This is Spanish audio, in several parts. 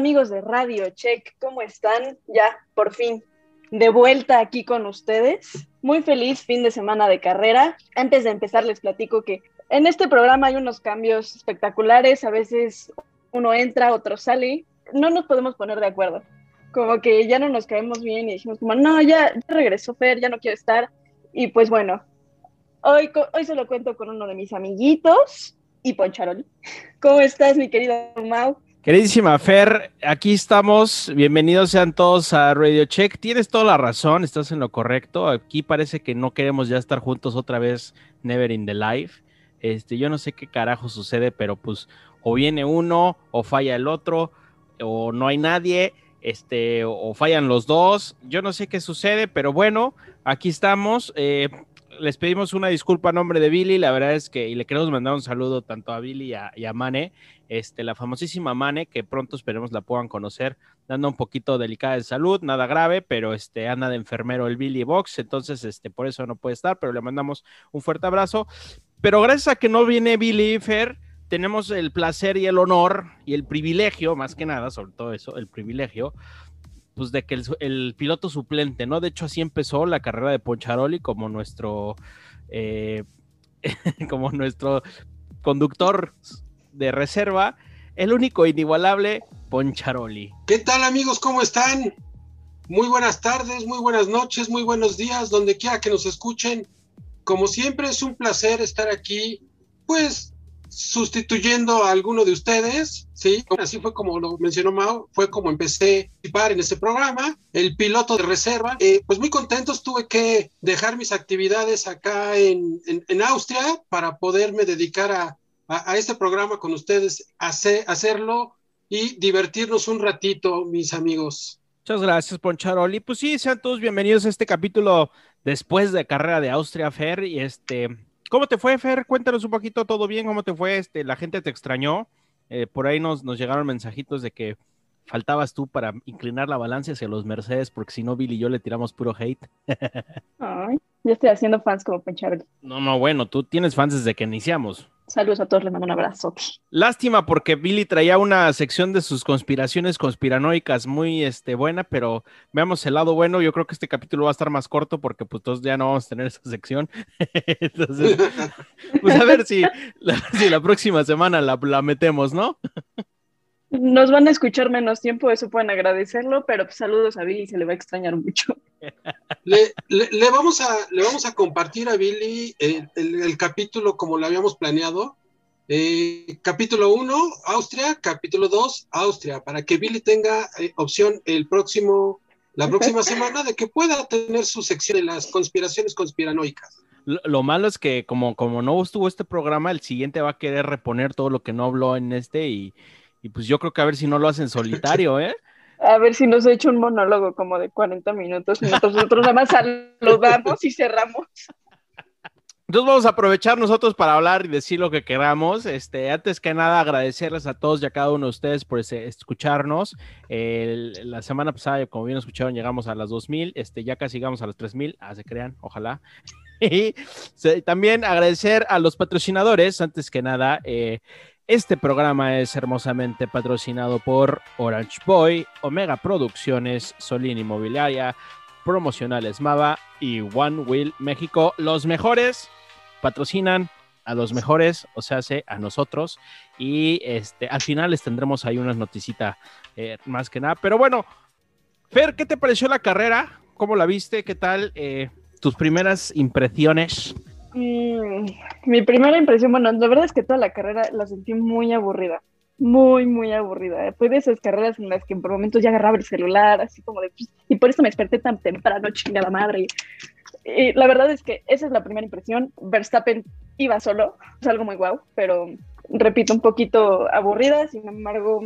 amigos de Radio Check? ¿Cómo están? Ya, por fin, de vuelta aquí con ustedes. Muy feliz fin de semana de carrera. Antes de empezar, les platico que en este programa hay unos cambios espectaculares. A veces uno entra, otro sale. No nos podemos poner de acuerdo. Como que ya no nos caemos bien y dijimos como, no, ya, regresó Fer, ya no quiero estar. Y pues bueno, hoy, hoy se lo cuento con uno de mis amiguitos y Poncharoli. ¿Cómo estás, mi querido Mau? Queridísima Fer, aquí estamos. Bienvenidos sean todos a Radio Check. Tienes toda la razón, estás en lo correcto. Aquí parece que no queremos ya estar juntos otra vez, Never in the Life. Este, yo no sé qué carajo sucede, pero pues o viene uno, o falla el otro, o no hay nadie, este, o fallan los dos. Yo no sé qué sucede, pero bueno, aquí estamos. Eh, les pedimos una disculpa a nombre de Billy, la verdad es que, y le queremos mandar un saludo tanto a Billy y a, Mane, este, la famosísima Mane, que pronto esperemos la puedan conocer, dando un poquito delicada de salud, nada grave, pero este, anda de enfermero el Billy Box, entonces este, por eso no puede estar, pero le mandamos un fuerte abrazo. Pero gracias a que no viene Billy Fer, tenemos el placer y el honor y el privilegio, más que nada, sobre todo eso, el privilegio pues de que el, piloto suplente, ¿no? De hecho, así empezó la carrera de Poncharoli como nuestro, eh, como nuestro conductor de reserva, el único inigualable Poncharoli. ¿Qué tal amigos? ¿Cómo están? Muy buenas tardes, muy buenas noches, muy buenos días, donde quiera que nos escuchen. Como siempre es un placer estar aquí, pues sustituyendo a alguno de ustedes, ¿sí? Así fue como lo mencionó Mao, fue como empecé a participar en ese programa, el piloto de reserva. Eh, pues muy contentos, tuve que dejar mis actividades acá en, en, Austria para poderme dedicar a, a, este programa con ustedes, hacer, hacerlo y divertirnos un ratito, mis amigos. Muchas gracias, Poncharoli. Pues sí, sean todos bienvenidos a este capítulo después de carrera de Austria Fer y este ¿Cómo te fue, Fer? Cuéntanos un poquito, ¿todo bien? ¿Cómo te fue? Este, la gente te extrañó. Eh, por ahí nos, nos llegaron mensajitos de que faltabas tú para inclinar la balanza hacia los Mercedes, porque si no, Billy y yo le tiramos puro hate. Ay, yo estoy haciendo fans como Pencharoli. No, no, bueno, tú tienes fans desde que iniciamos. Saludos a todos, les mando un abrazo. Lástima porque Billy traía una sección de sus conspiraciones conspiranoicas muy este, buena, pero veamos el lado bueno. Yo creo que este capítulo va a estar más corto porque pues todos ya no vamos a tener esa sección. Entonces, pues a ver si, si la próxima semana la, la metemos, ¿no? Nos van a escuchar menos tiempo, eso pueden agradecerlo, pero pues, saludos a Billy, se le va a extrañar mucho. Le, le, vamos, a, le vamos a compartir a Billy el, capítulo como lo habíamos planeado. Eh, capítulo 1, Austria, capítulo 2, Austria, para que Billy tenga eh, opción el próximo, la próxima semana de que pueda tener su sección de las conspiraciones conspiranoicas. Lo, malo es que como, como no estuvo este programa, el siguiente va a querer reponer todo lo que no habló en este y, y pues yo creo que a ver si no lo hacen solitario, ¿eh? A ver si nos ha hecho un monólogo como de 40 minutos, nosotros nada más saludamos y cerramos. Entonces vamos a aprovechar nosotros para hablar y decir lo que queramos. Este, antes que nada, agradecerles a todos y a cada uno de ustedes por escucharnos. la semana pasada, como bien escucharon, llegamos a las 2000. Este, ya casi llegamos a las 3000. Ah, se crean, ojalá. y también agradecer a los patrocinadores, antes que nada. Eh, este programa es hermosamente patrocinado por Orange Boy, Omega Producciones, Solín Inmobiliaria, Promocionales Mava y One Wheel México. Los mejores patrocinan a los mejores, o sea, a nosotros. Y este, al final les tendremos ahí una noticita eh, más que nada. Pero bueno, Fer, ¿qué te pareció la carrera? ¿Cómo la viste? ¿Qué tal? Eh, tus primeras impresiones. Mm, mi primera impresión, bueno, la verdad es que toda la carrera la sentí muy aburrida, muy, muy aburrida. Fue de esas carreras en las que por momentos ya agarraba el celular, así como de, pues, y por eso me desperté tan temprano, chingada madre. Y, la verdad es que esa es la primera impresión. Verstappen iba solo, es algo muy guau, pero repito, un poquito aburrida, sin embargo,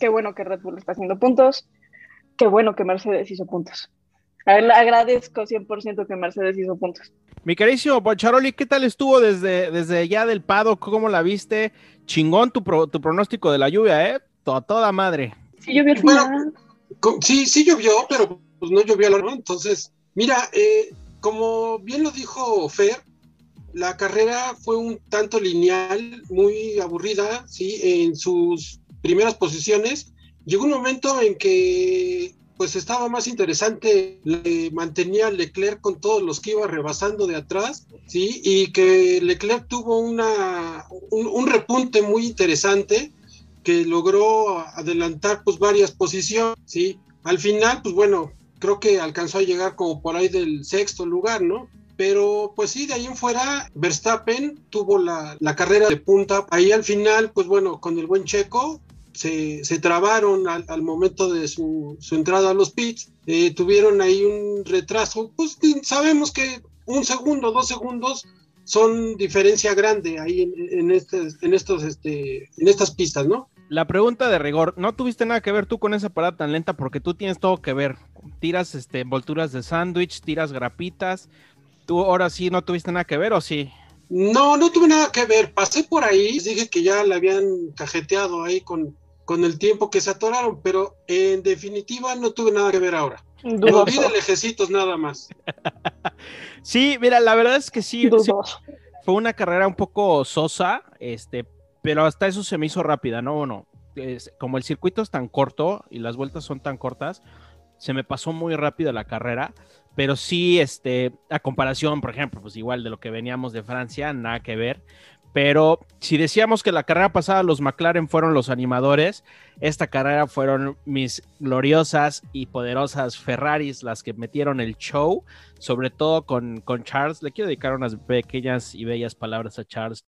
qué bueno que Red Bull está haciendo puntos, qué bueno que Mercedes hizo puntos. Agradezco 100% que Mercedes hizo puntos. Mi carísimo Poncharoli, ¿qué tal estuvo desde, desde ya del Pado? ¿Cómo la viste? Chingón tu, tu pronóstico de la lluvia, ¿eh? Toda, toda madre. Sí llovió el final. sí, sí llovió, pero pues no llovió la Entonces, mira, eh, como bien lo dijo Fer, la carrera fue un tanto lineal, muy aburrida, ¿sí? En sus primeras posiciones. Llegó un momento en que pues estaba más interesante, le mantenía Leclerc con todos los que iba rebasando de atrás, ¿sí? Y que Leclerc tuvo una, un, repunte muy interesante que logró adelantar pues varias posiciones, ¿sí? Al final, pues bueno, creo que alcanzó a llegar como por ahí del sexto lugar, ¿no? Pero pues sí, de ahí en fuera, Verstappen tuvo la, la, carrera de punta. Ahí al final, pues bueno, con el buen Checo, se, trabaron al, momento de su, entrada a los pits, eh, tuvieron ahí un retraso, pues sabemos que un segundo, dos segundos son diferencia grande ahí en, este, en, estos, este, en estas pistas, ¿no? La pregunta de rigor, ¿no tuviste nada que ver tú con esa parada tan lenta? Porque tú tienes todo que ver. Tiras este, envolturas de sándwich, tiras grapitas. ¿Tú ahora sí no tuviste nada que ver o sí? No, no tuve nada que ver. Pasé por ahí, dije que ya le habían cajeteado ahí con, con el tiempo que se atoraron, pero en definitiva no tuve nada que ver ahora. Me olvidé de lejecitos nada más. sí, mira, la verdad es que sí, fue una carrera un poco sosa, este, pero hasta eso se me hizo rápida, ¿no? Bueno, como el circuito es tan corto y las vueltas son tan cortas, se me pasó muy rápido la carrera, pero sí, este, a comparación, por ejemplo, pues igual de lo que veníamos de Francia, nada que ver. Pero si decíamos que la carrera pasada los McLaren fueron los animadores, esta carrera fueron mis gloriosas y poderosas Ferraris las que metieron el show, sobre todo con, con Charles. Le quiero dedicar unas pequeñas y bellas palabras a Charles.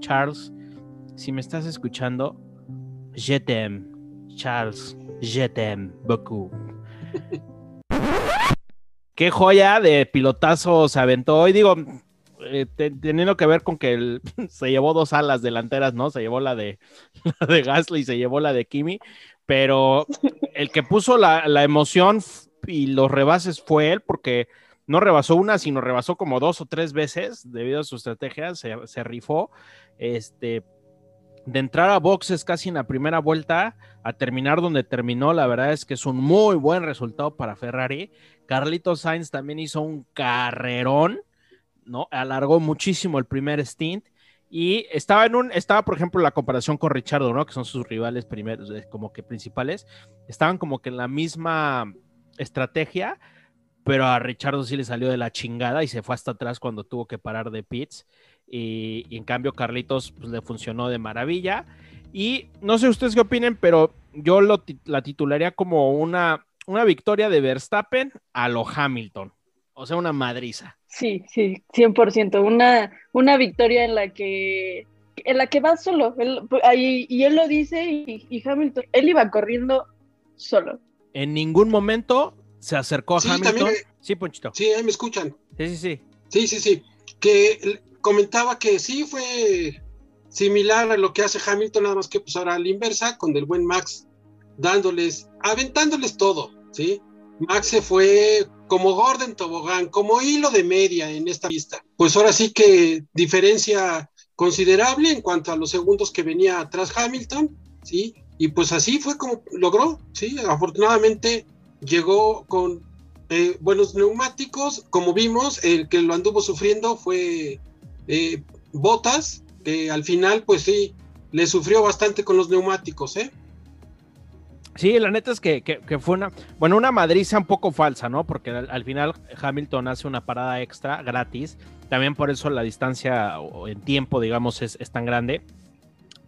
Charles, si me estás escuchando, je t'aime. Charles, je t'aime beaucoup. qué joya de pilotazo se aventó. hoy digo, eh, teniendo que ver con que se llevó dos alas delanteras, ¿no? Se llevó la de, la de Gasly y se llevó la de Kimi, pero el que puso la, emoción y los rebases fue él, porque no rebasó una, sino rebasó como dos o tres veces debido a su estrategia, se, se rifó. Este, de entrar a boxes casi en la primera vuelta a terminar donde terminó, la verdad es que es un muy buen resultado para Ferrari. Carlito Sainz también hizo un carrerón, ¿no? Alargó muchísimo el primer stint y estaba en un, estaba por ejemplo la comparación con Richardo, ¿no? Que son sus rivales primeros, eh, como que principales, estaban como que en la misma estrategia, pero a Richardo sí le salió de la chingada y se fue hasta atrás cuando tuvo que parar de pits. Y, en cambio Carlitos pues, le funcionó de maravilla. Y no sé ustedes qué opinen, pero yo lo, la titularía como una, una victoria de Verstappen a lo Hamilton. O sea, una madriza. Sí, sí, 100%. Una, una victoria en la que en la que va solo. y él lo dice y, Hamilton, él iba corriendo solo. En ningún momento se acercó a Hamilton. sí, Ponchito. Sí, ahí me escuchan. Sí, sí, sí. Sí, sí, sí. Que comentaba que sí fue similar a lo que hace Hamilton, nada más que pues ahora a la inversa, con el buen Max dándoles, aventándoles todo, ¿sí? Max se fue como Gordon Tobogán, como hilo de media en esta pista. Pues ahora sí que diferencia considerable en cuanto a los segundos que venía atrás Hamilton, ¿sí? Y pues así fue como logró, ¿sí? Afortunadamente llegó con eh, buenos neumáticos, como vimos, el que lo anduvo sufriendo fue eh, Botas, que al final, pues sí, le sufrió bastante con los neumáticos, ¿eh? Sí, la neta es que, fue una, bueno, una madriza un poco falsa, ¿no? Porque al, final Hamilton hace una parada extra gratis. También por eso la distancia en tiempo, digamos, es, es tan grande.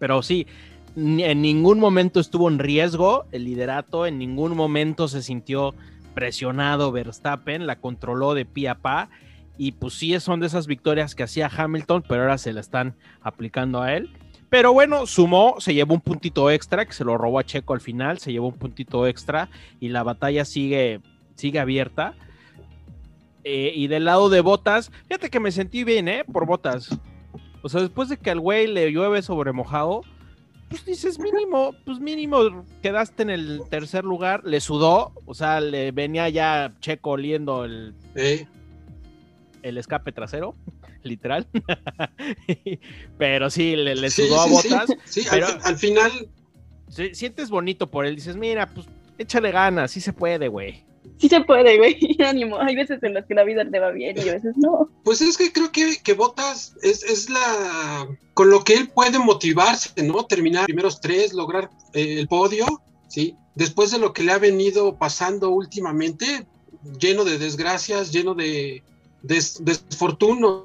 Pero sí, en ningún momento estuvo en riesgo el liderato, en ningún momento se sintió presionado Verstappen, la controló de pie a pa y pues sí son de esas victorias que hacía Hamilton, pero ahora se la están aplicando a él. Pero bueno, sumó, se llevó un puntito extra, que se lo robó a Checo al final, se llevó un puntito extra y la batalla sigue, sigue abierta. Eh, y del lado de Botas, fíjate que me sentí bien, ¿eh? Por Botas. O sea, después de que al güey le llueve sobre mojado, pues dices mínimo, pues mínimo quedaste en el tercer lugar, le sudó, o sea, le venía ya Checo oliendo el, el escape trasero, literal. pero sí, le, sudó a botas. Sí, al, final. sientes bonito por él, dices, mira, pues échale ganas, sí se puede, güey sí se puede, güey, ánimo. Hay veces en las que la vida te va bien y a veces no. Pues es que creo que, que Botas es, es la. con lo que él puede motivarse, ¿no? Terminar primeros tres, lograr eh, el podio, ¿sí? Después de lo que le ha venido pasando últimamente, lleno de desgracias, lleno de, desfortunos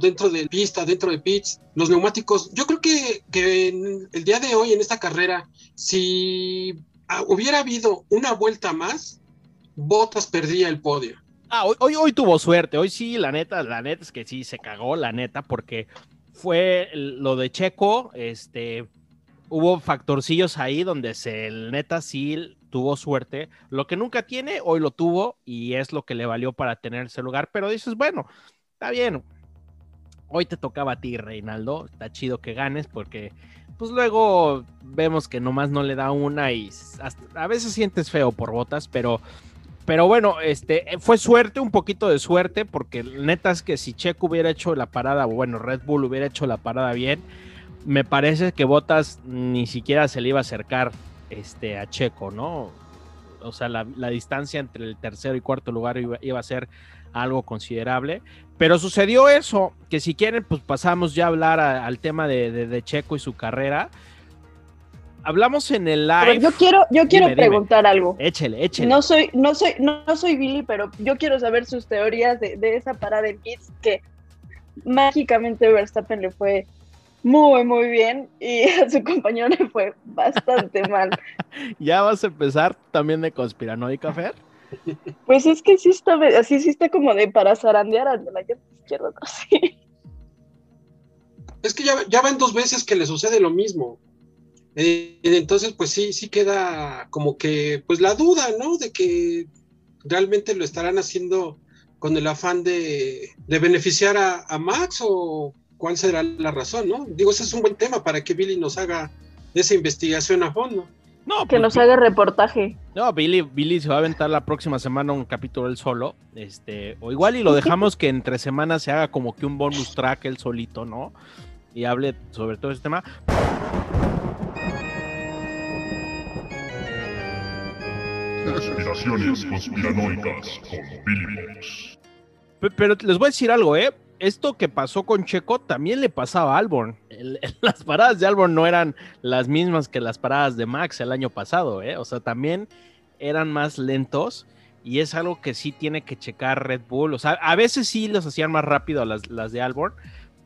dentro de pista, dentro de pits, los neumáticos. Yo creo que, que el día de hoy en esta carrera, si hubiera habido una vuelta más, Botas perdía el podio. Ah, hoy, hoy, tuvo suerte, hoy sí, la neta, la neta es que sí se cagó, la neta, porque fue lo de Checo, este, hubo factorcillos ahí donde se, el neta sí tuvo suerte, lo que nunca tiene, hoy lo tuvo y es lo que le valió para tener ese lugar, pero dices, bueno, está bien, hoy te tocaba a ti, Reinaldo, está chido que ganes porque pues luego vemos que nomás no le da una y a veces sientes feo por botas, pero pero bueno, este, fue suerte, un poquito de suerte, porque neta es que si Checo hubiera hecho la parada, bueno, Red Bull hubiera hecho la parada bien, me parece que Botas ni siquiera se le iba a acercar este, a Checo, ¿no? O sea, la, distancia entre el tercero y cuarto lugar iba, a ser algo considerable. Pero sucedió eso, que si quieren, pues pasamos ya a hablar al tema de Checo y su carrera hablamos en el live. yo quiero, yo quiero preguntar algo. Échele, échele. No soy, no soy, no, soy Billy, pero yo quiero saber sus teorías de, esa parada en pits que mágicamente Verstappen le fue muy, muy bien y a su compañero le fue bastante mal. ¿Ya vas a empezar también de conspiranoica, Fer? Pues es que sí está, así sí está como de para zarandear a la izquierda, así. Es que ya, ya ven dos veces que le sucede lo mismo. Eh, entonces, pues sí, sí queda como que, pues la duda, ¿no? De que realmente lo estarán haciendo con el afán de, beneficiar a, Max o cuál será la razón, ¿no? Digo, ese es un buen tema para que Billy nos haga esa investigación a fondo. No, que pues, nos haga reportaje. No, Billy, Billy se va a aventar la próxima semana un capítulo él solo, este, o igual y lo dejamos que entre semanas se haga como que un bonus track él solito, ¿no? Y hable sobre todo ese tema. Conspiraciones conspiranoicas con Billy Pero les voy a decir algo, ¿eh? Esto que pasó con Checo también le pasaba a Albon. las paradas de Albon no eran las mismas que las paradas de Max el año pasado, ¿eh? O sea, también eran más lentos y es algo que sí tiene que checar Red Bull. O sea, a veces sí los hacían más rápido las, las de Albon,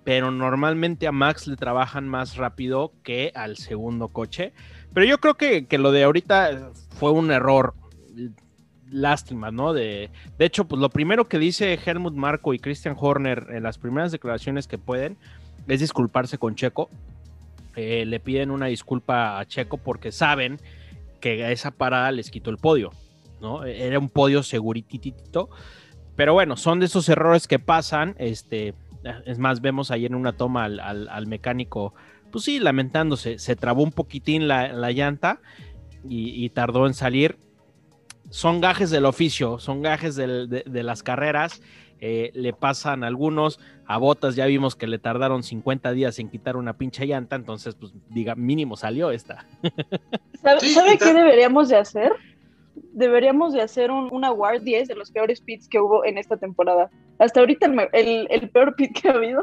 pero normalmente a Max le trabajan más rápido que al segundo coche. Pero yo creo que, que lo de ahorita fue un error lástima, ¿no? De, de hecho, pues lo primero que dice Helmut Marco y Christian Horner en las primeras declaraciones que pueden es disculparse con Checo. Eh, le piden una disculpa a Checo porque saben que esa parada les quitó el podio, ¿no? Era un podio segurititito. Pero bueno, son de esos errores que pasan. Este, es más, vemos ahí en una toma al, mecánico, pues sí, lamentándose. Se trabó un poquitín la, llanta y, y, tardó en salir son gajes del oficio, son gajes de, las carreras. Eh, le pasan algunos, a Botas ya vimos que le tardaron 50 días en quitar una pinche llanta, entonces pues diga, mínimo salió esta. ¿Sabe, qué deberíamos de hacer? Deberíamos de hacer un, un, award 10 de los peores pits que hubo en esta temporada. Hasta ahorita el, el peor pit que ha habido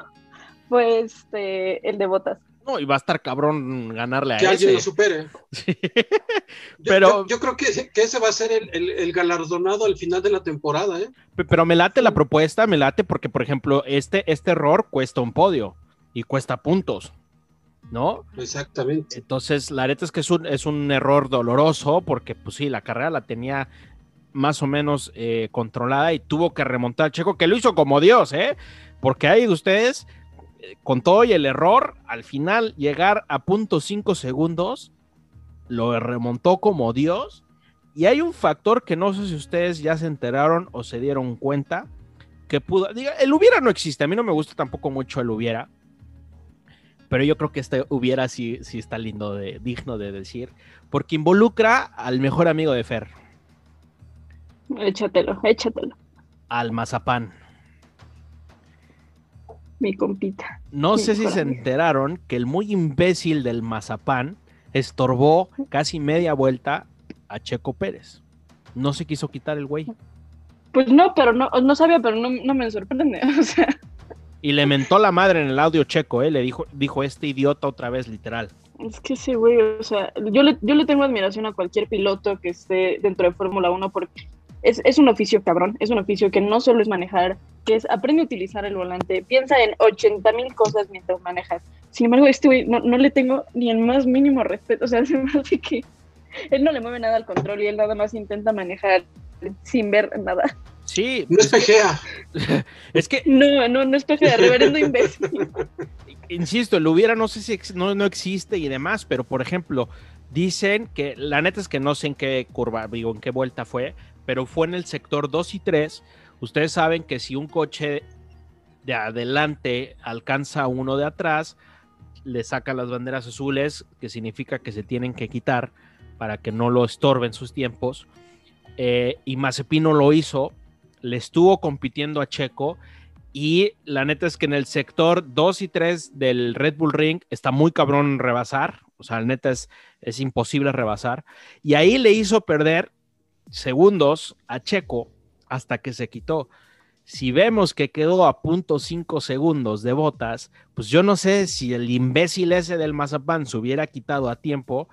fue este, el de Botas. No, y va a estar cabrón ganarle a que ese. alguien lo supere. Pero yo, creo que, ese va a ser el, galardonado al final de la temporada, ¿eh? Pero me late la propuesta, me late porque, por ejemplo, este, este error cuesta un podio y cuesta puntos. ¿No? Exactamente. Entonces, la neta es que es un, es un error doloroso porque, pues sí, la carrera la tenía más o menos eh, controlada y tuvo que remontar a Checo, que lo hizo como Dios, ¿eh? Porque hay de ustedes con todo y el error, al final llegar a punto 5 segundos, lo remontó como Dios. Y hay un factor que no sé si ustedes ya se enteraron o se dieron cuenta, que pudo, diga, el hubiera no existe, a mí no me gusta tampoco mucho el hubiera, pero yo creo que este hubiera sí, sí está lindo, de, digno de decir, porque involucra al mejor amigo de Fer. Échatelo, échatelo. Al mazapán. Mi compita. No sé si se enteraron que el muy imbécil del mazapán estorbó casi media vuelta a Checo Pérez. No se quiso quitar el güey. Pues no, pero no, no sabía, pero no, no me sorprende. O sea. Y le mentó la madre en el audio checo, ¿eh? Le dijo, dijo este idiota otra vez, literal. Es que sí, güey, o sea, yo le, yo le tengo admiración a cualquier piloto que esté dentro de Fórmula 1 porque es, es, un oficio cabrón, es un oficio que no solo es manejar, que es aprende a utilizar el volante, piensa en 80 mil cosas mientras manejas. Sin embargo, este güey no, no, le tengo ni el más mínimo respeto, o sea, se me hace que él no le mueve nada al control y él nada más intenta manejar sin ver nada. Sí. No es pejea. es que. No, no, no es pejea, reverendo imbécil. Insisto, el hubiera no sé si no, no existe y demás, pero por ejemplo, dicen que la neta es que no sé en qué curva, digo, en qué vuelta fue, pero fue en el sector 2 y 3. Ustedes saben que si un coche de adelante alcanza a uno de atrás, le saca las banderas azules, que significa que se tienen que quitar para que no lo estorben sus tiempos. Eh, y Mazepino lo hizo, le estuvo compitiendo a Checo y la neta es que en el sector 2 y 3 del Red Bull Ring está muy cabrón rebasar, o sea, la neta es, es imposible rebasar. Y ahí le hizo perder segundos a Checo hasta que se quitó. Si vemos que quedó a punto 5 segundos de botas, pues yo no sé si el imbécil ese del Mazapán se hubiera quitado a tiempo,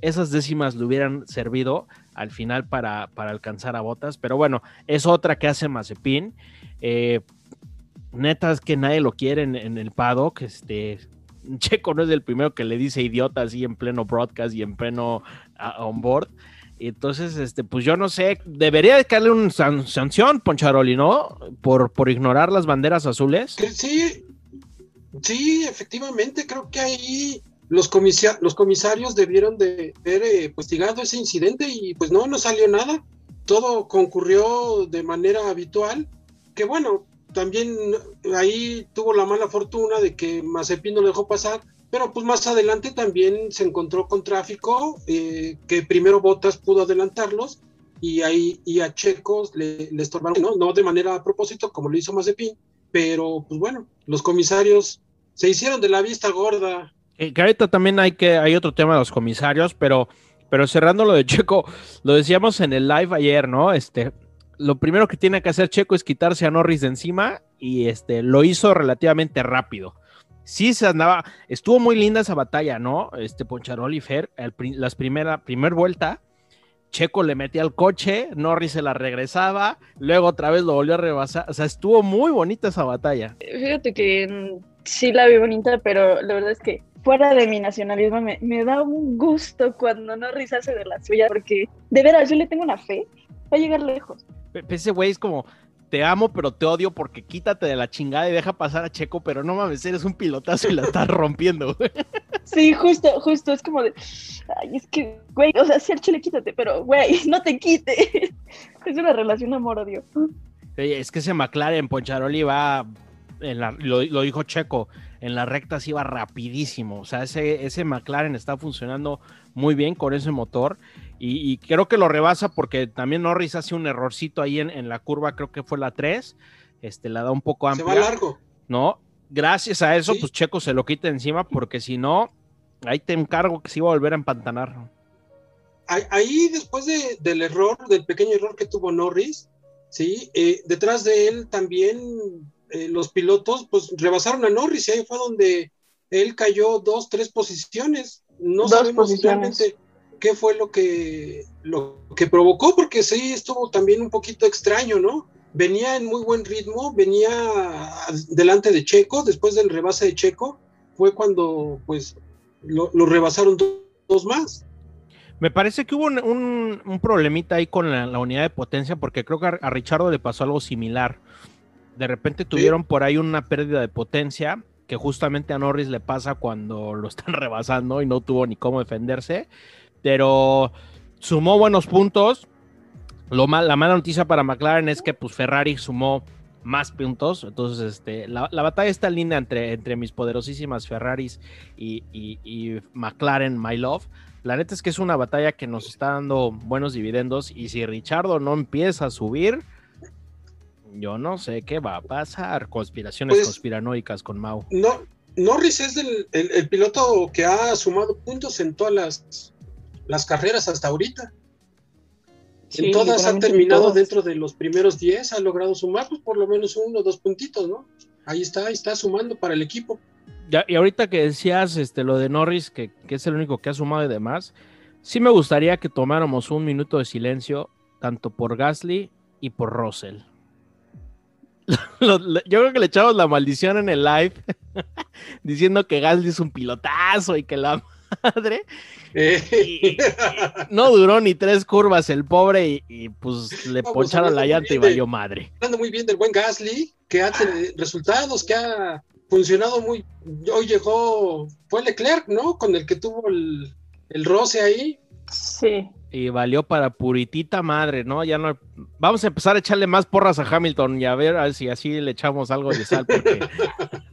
esas décimas le hubieran servido al final para, para alcanzar a botas. Pero bueno, es otra que hace Mazepin. Eh, neta es que nadie lo quiere en, el paddock. Este, Checo no es el primero que le dice idiota así en pleno broadcast y en pleno uh, on board. Entonces, este, pues yo no sé, debería de darle una san sanción, Poncharoli, ¿no? Por, por ignorar las banderas azules. Sí, sí, efectivamente, creo que ahí los, comisa los comisarios debieron de haber eh, investigado ese incidente y pues no, no salió nada. Todo concurrió de manera habitual, que bueno, también ahí tuvo la mala fortuna de que Mazepin no lo dejó pasar, pero pues más adelante también se encontró con tráfico, eh, que primero Botas pudo adelantarlos y ahí y a Checos le, estorbaron, ¿no? no de manera a propósito como lo hizo Mazepin, pero pues bueno, los comisarios se hicieron de la vista gorda. Eh, que ahorita también hay que hay otro tema de los comisarios, pero pero cerrando lo de Checo, lo decíamos en el live ayer, ¿no? Este, lo primero que tiene que hacer Checo es quitarse a Norris de encima y este lo hizo relativamente rápido sí se andaba, estuvo muy linda esa batalla, ¿no? Este Poncharoli Fer, el, las primera, primer vuelta, Checo le metía al coche, Norris se la regresaba, luego otra vez lo volvió a rebasar, o sea, estuvo muy bonita esa batalla. Fíjate que sí la vi bonita, pero la verdad es que fuera de mi nacionalismo me, me da un gusto cuando Norris hace de la suya, porque de veras yo le tengo una fe, va a llegar lejos. Ese güey es como, te amo, pero te odio porque quítate de la chingada y deja pasar a Checo, pero no mames, eres un pilotazo y la estás rompiendo, güey. Sí, justo, justo, es como de, ay, es que, güey, o sea, sí al chile quítate, pero, güey, no te quite. Es una relación amor-odio. Es que ese McLaren Poncharoli va, en la, lo, lo, dijo Checo, en las rectas iba rapidísimo, o sea, ese, ese McLaren está funcionando muy bien con ese motor y, y, creo que lo rebasa porque también Norris hace un errorcito ahí en, en, la curva, creo que fue la 3, este, la da un poco amplia. Se va largo. No, gracias a eso, ¿Sí? pues Checo se lo quita encima porque si no, ahí te encargo que se iba a volver a empantanar. Ahí después de, del error, del pequeño error que tuvo Norris, sí, eh, detrás de él también eh, los pilotos pues rebasaron a Norris y ahí fue donde él cayó dos, tres posiciones. No dos sabemos posiciones. realmente qué fue lo que, lo que provocó, porque sí estuvo también un poquito extraño, ¿no? Venía en muy buen ritmo, venía delante de Checo, después del rebase de Checo, fue cuando pues lo, lo rebasaron dos, dos, más. Me parece que hubo un, un, un problemita ahí con la, la, unidad de potencia, porque creo que a, a Richardo le pasó algo similar. De repente tuvieron sí. por ahí una pérdida de potencia, que justamente a Norris le pasa cuando lo están rebasando y no tuvo ni cómo defenderse pero sumó buenos puntos. Lo mal, la mala noticia para McLaren es que pues, Ferrari sumó más puntos. Entonces, este, la, batalla está en línea entre, entre mis poderosísimas Ferraris y, y, McLaren, My Love. La neta es que es una batalla que nos está dando buenos dividendos. Y si Richardo no empieza a subir, yo no sé qué va a pasar. Conspiraciones pues, conspiranoicas con Mau. No, Norris es el, piloto que ha sumado puntos en todas las, las carreras hasta ahorita. en todas han terminado dentro de los primeros 10, ha logrado sumar pues, por lo menos uno o dos puntitos, ¿no? Ahí está, ahí está sumando para el equipo. Ya, y ahorita que decías este, lo de Norris, que, que es el único que ha sumado y demás, sí me gustaría que tomáramos un minuto de silencio, tanto por Gasly y por Russell. yo creo que le echamos la maldición en el live diciendo que Gasly es un pilotazo y que la madre. Eh. no duró ni tres curvas el pobre y, pues le pues, poncharon la llanta y valió madre. Hablando muy bien del buen Gasly, que ha tenido resultados, que ha funcionado muy. Hoy llegó, fue Leclerc, ¿no? Con el que tuvo el, el roce ahí. Sí y valió para puritita madre, ¿no? Ya no. Vamos a empezar a echarle más porras a Hamilton y a ver, si así le echamos algo de sal. Porque...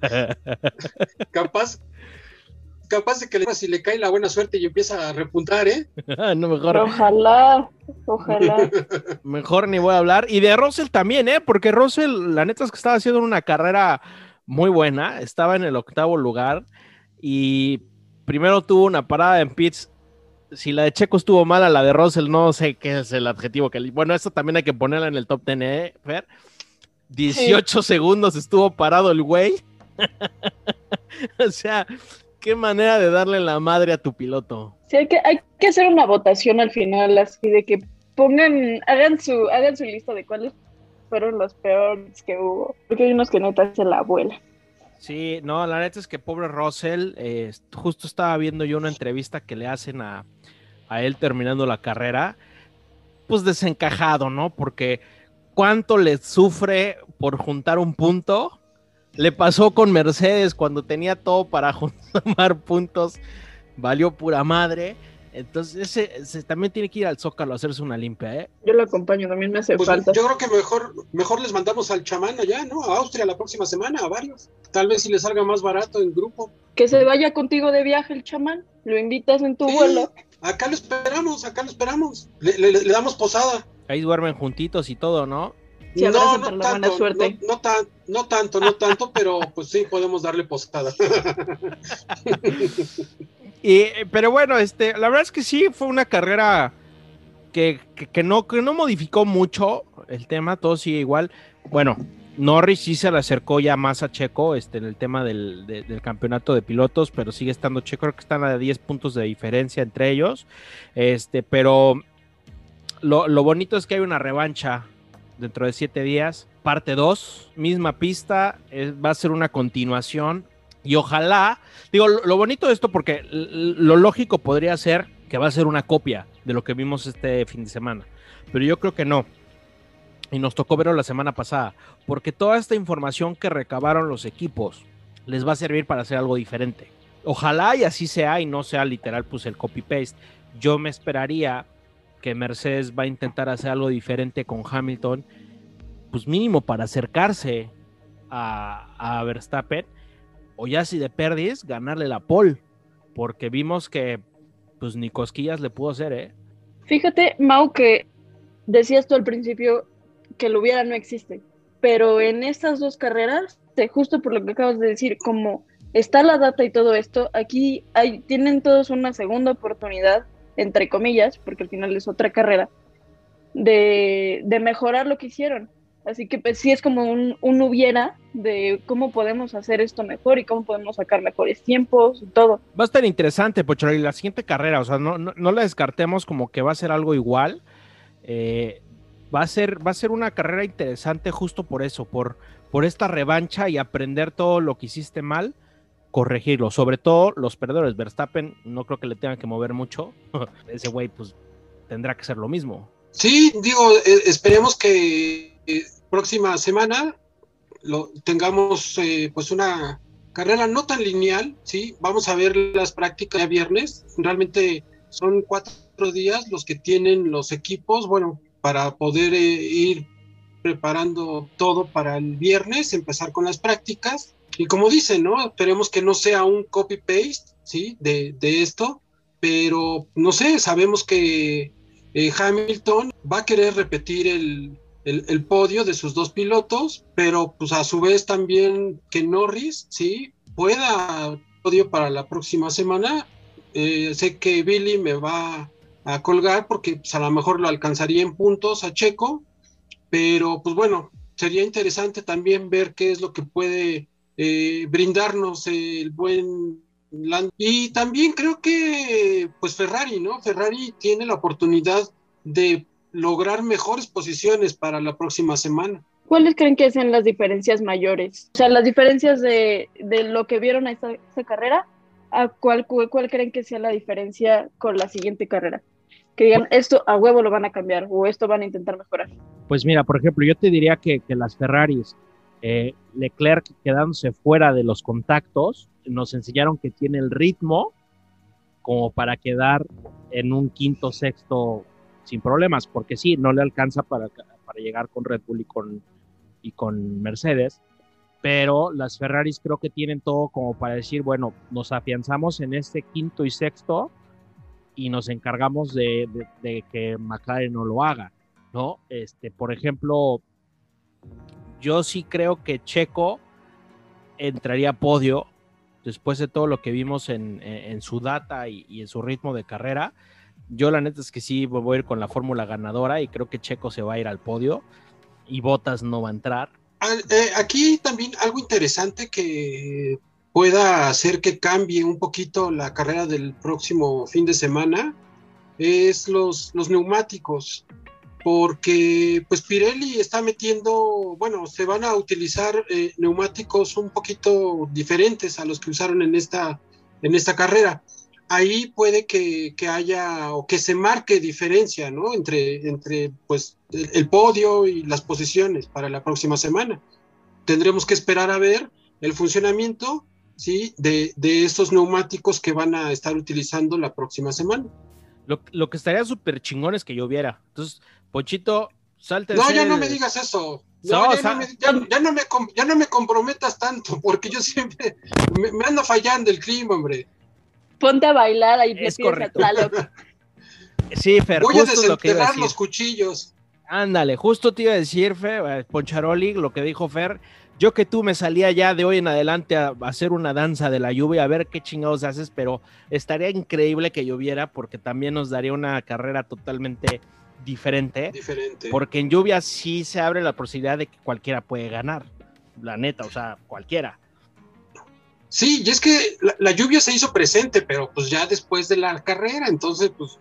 capaz, capaz de que le, si le cae la buena suerte y empieza a repuntar, ¿eh? no, mejor. Ojalá, ojalá. mejor ni voy a hablar. Y de Russell también, ¿eh? Porque Russell, la neta es que estaba haciendo una carrera muy buena, estaba en el octavo lugar y primero tuvo una parada en pits si la de Checo estuvo mala, la de Russell no sé qué es el adjetivo que... Bueno, eso también hay que ponerla en el top 10, ¿eh, Fer? 18 segundos estuvo parado el güey. o sea, qué manera de darle la madre a tu piloto. Sí, hay que, hay que hacer una votación al final, así de que pongan, hagan su, hagan su lista de cuáles fueron los peores que hubo. Porque hay unos que neta se la abuela. Sí, no, la neta es que pobre Russell, eh, justo estaba viendo yo una entrevista que le hacen a, a él terminando la carrera, pues desencajado, ¿no? Porque cuánto le sufre por juntar un punto. Le pasó con Mercedes cuando tenía todo para sumar puntos, valió pura madre. Entonces, ese, también tiene que ir al Zócalo a hacerse una limpia, ¿eh? Yo lo acompaño, también me hace pues, falta. Yo creo que mejor, mejor les mandamos al chamán allá, ¿no? A Austria la próxima semana, a varios. Tal vez si les salga más barato en grupo. Que se vaya contigo de viaje el chamán, lo invitas en tu vuelo. Acá lo esperamos, acá lo esperamos. Le, damos posada. Ahí duermen juntitos y todo, ¿no? No, no tanto, suerte. No, no, tanto, no tanto, pero pues sí, podemos darle posada. y, pero bueno, este, la verdad es que sí, fue una carrera que, que, no, que no modificó mucho el tema, todo sigue igual. Bueno, Norris sí se le acercó ya más a Checo este, en el tema del, campeonato de pilotos, pero sigue estando Checo, creo que están a 10 puntos de diferencia entre ellos. Este, pero lo, bonito es que hay una revancha dentro de 7 días, parte 2, misma pista, va a ser una continuación. Y ojalá, digo, lo, lo bonito de esto, porque lo lógico podría ser que va a ser una copia de lo que vimos este fin de semana, pero yo creo que no y nos tocó verlo la semana pasada, porque toda esta información que recabaron los equipos les va a servir para hacer algo diferente. Ojalá y así sea y no sea literal pues el copy-paste. Yo me esperaría que Mercedes va a intentar hacer algo diferente con Hamilton, pues mínimo para acercarse a, Verstappen, o ya si de perdis, ganarle la pole, porque vimos que pues ni cosquillas le pudo hacer, ¿eh? Fíjate, Mau, que decías tú al principio que lo hubiera no existe. Pero en estas dos carreras, justo por lo que acabas de decir, como está la data y todo esto, aquí hay, tienen todos una segunda oportunidad, entre comillas, porque al final es otra carrera, de, mejorar lo que hicieron. Así que pues sí es como un, hubiera de cómo podemos hacer esto mejor y cómo podemos sacar mejores tiempos y todo. Va a estar interesante, Pocho, y la siguiente carrera, o sea, no, no, no la descartemos como que va a ser algo igual. Eh, va a ser, va a ser una carrera interesante justo por eso, por, por esta revancha y aprender todo lo que hiciste mal, corregirlo. Sobre todo los perdedores. Verstappen no creo que le tengan que mover mucho. Ese güey, pues, tendrá que ser lo mismo. Sí, digo, eh, esperemos que eh, próxima semana lo, tengamos eh, pues una carrera no tan lineal, ¿sí? Vamos a ver las prácticas de viernes. Realmente son cuatro días los que tienen los equipos. Bueno, para poder eh, ir preparando todo para el viernes, empezar con las prácticas. Y como dicen, ¿no? Esperemos que no sea un copy-paste, ¿sí? De, de, esto, pero no sé, sabemos que eh, Hamilton va a querer repetir el, el, el, podio de sus dos pilotos, pero pues a su vez también que Norris, ¿sí? Pueda podio para la próxima semana. Eh, sé que Billy me va a colgar porque pues, a lo mejor lo alcanzaría en puntos a Checo, pero pues bueno, sería interesante también ver qué es lo que puede eh, brindarnos el buen Land. Y también creo que pues Ferrari, ¿no? Ferrari tiene la oportunidad de lograr mejores posiciones para la próxima semana. ¿Cuáles creen que sean las diferencias mayores? O sea, las diferencias de, de lo que vieron a esta, esta carrera, ¿a cuál, cuál, cuál creen que sea la diferencia con la siguiente carrera? que digan esto a huevo lo van a cambiar o esto van a intentar mejorar? Pues mira, por ejemplo, yo te diría que, que las Ferraris, eh, Leclerc quedándose fuera de los contactos, nos enseñaron que tiene el ritmo como para quedar en un quinto, sexto sin problemas, porque sí, no le alcanza para, para llegar con Red Bull y con, y con Mercedes, pero las Ferraris creo que tienen todo como para decir, bueno, nos afianzamos en este quinto y sexto y nos encargamos de, de, de, que McLaren no lo haga, ¿no? Este, por ejemplo, yo sí creo que Checo entraría a podio después de todo lo que vimos en, su data y, en su ritmo de carrera. Yo la neta es que sí voy a ir con la fórmula ganadora y creo que Checo se va a ir al podio y Botas no va a entrar. Eh, aquí también algo interesante que pueda hacer que cambie un poquito la carrera del próximo fin de semana es los neumáticos, porque pues Pirelli está metiendo, bueno, se van a utilizar eh, neumáticos un poquito diferentes a los que usaron en esta, en esta carrera. Ahí puede que, que haya o que se marque diferencia, ¿no? Entre, entre pues el, el podio y las posiciones para la próxima semana. Tendremos que esperar a ver el funcionamiento ¿sí? De, de estos neumáticos que van a estar utilizando la próxima semana. Lo, lo que estaría súper chingón es que lloviera. Entonces, Pochito, salte. No, ya no me digas eso. No, no, ya, no me, ya, ya, no me, ya, no me, comprometas tanto, porque yo siempre me, me, ando fallando el clima, hombre. Ponte a bailar ahí. Es correcto. sí, Fer, Voy a desenterrar los cuchillos. Ándale, justo te iba a decir, Fer, Poncharoli, lo que dijo Fer, yo que tú me salía ya de hoy en adelante a hacer una danza de la lluvia, a ver qué chingados haces, pero estaría increíble que lloviera porque también nos daría una carrera totalmente diferente. Diferente. Porque en lluvia sí se abre la posibilidad de que cualquiera puede ganar. La neta, o sea, cualquiera. Sí, y es que la, la lluvia se hizo presente, pero pues ya después de la carrera, entonces pues,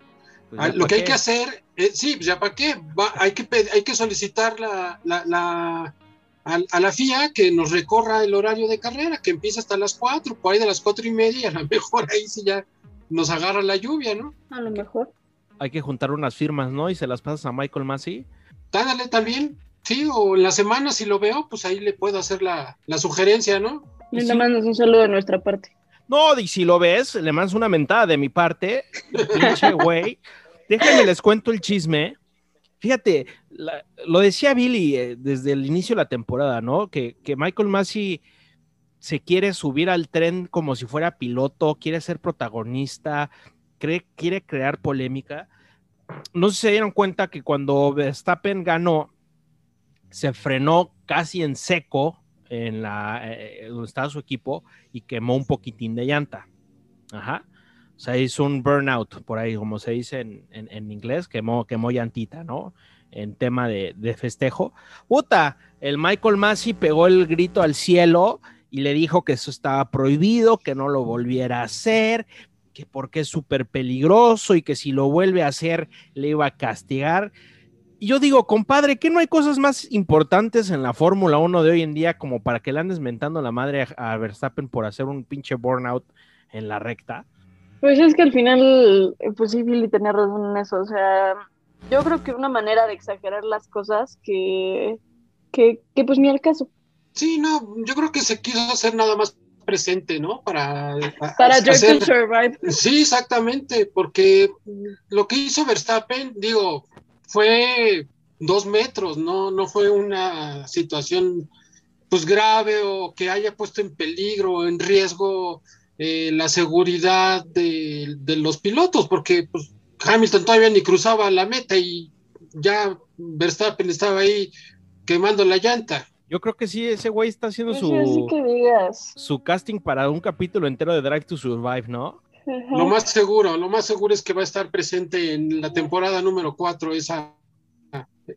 pues lo que qué? hay que hacer, eh, sí, pues ya para qué, Va, hay, que, hay que solicitar la, la, la a, a, la FIA que nos recorra el horario de carrera, que empieza hasta las 4, por ahí de las 4 y media, a lo mejor ahí sí ya nos agarra la lluvia, ¿no? A lo mejor. Hay que juntar unas firmas, ¿no? Y se las pasas a Michael Massey. Dale también, sí, o en la semana si lo veo, pues ahí le puedo hacer la, la sugerencia, ¿no? Y le mandas un saludo de nuestra parte. No, y si lo ves, le mandas una mentada de mi parte, pinche güey. Déjenme les cuento el chisme. Fíjate, la, lo decía Billy eh, desde el inicio de la temporada, ¿no? Que, que, Michael Massey se quiere subir al tren como si fuera piloto, quiere ser protagonista, cree, quiere crear polémica. No sé si se dieron cuenta que cuando Verstappen ganó, se frenó casi en seco en la eh, donde estaba su equipo y quemó un poquitín de llanta. Ajá. O sea, hizo un burnout, por ahí, como se dice en, en, en inglés, quemó, quemó llantita, ¿no? En tema de, de, festejo. Puta, el Michael Massey pegó el grito al cielo y le dijo que eso estaba prohibido, que no lo volviera a hacer, que porque es súper peligroso y que si lo vuelve a hacer le iba a castigar. Y yo digo, compadre, que no hay cosas más importantes en la Fórmula 1 de hoy en día como para que le andes mentando la madre a, a Verstappen por hacer un pinche burnout en la recta? Pues es que al final, pues sí, Billy tenía razón en eso. O sea, yo creo que una manera de exagerar las cosas que, que, que pues ni al caso. Sí, no, yo creo que se quiso hacer nada más presente, ¿no? Para, para hacer... Survive. Sí, exactamente, porque lo que hizo Verstappen, digo, fue dos metros, no, no fue una situación pues grave o que haya puesto en peligro, en riesgo eh, la seguridad de, de, los pilotos, porque pues, Hamilton todavía ni cruzaba la meta y ya Verstappen estaba ahí quemando la llanta. Yo creo que sí, ese güey está haciendo su, así que digas. su casting para un capítulo entero de Drive to Survive, ¿no? Ajá. Lo más seguro, lo más seguro es que va a estar presente en la temporada número 4 esa,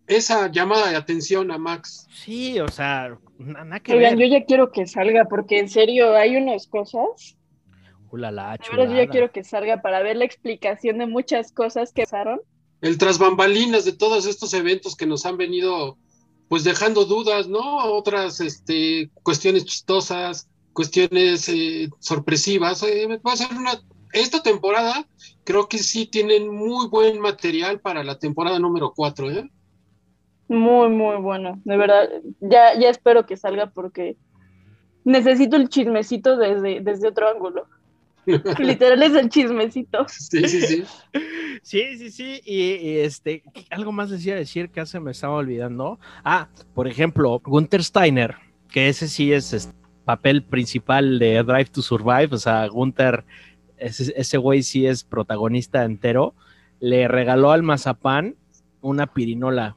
esa llamada de atención a Max. Sí, o sea, nada que Oigan, yo ya quiero que salga, porque en serio hay unas cosas. Ulala, Ahora yo ya quiero que salga para ver la explicación de muchas cosas que pasaron. El tras bambalinas de todos estos eventos que nos han venido pues dejando dudas, ¿no? Otras este, cuestiones chistosas, cuestiones eh, sorpresivas. Va a ser una... Esta temporada creo que sí tienen muy buen material para la temporada número 4, ¿eh? Muy, muy bueno. De verdad, ya, ya espero que salga porque necesito el chismecito desde, desde otro ángulo. Literal es el chismecito. Sí, sí, sí. Sí, sí, sí. Y, y, este, algo más les iba a decir que se me estaba olvidando. Ah, por ejemplo, Gunther Steiner, que ese sí es este, papel principal de Drive to Survive. O sea, Gunther, ese, ese güey sí es protagonista entero. Le regaló al Mazapán una pirinola,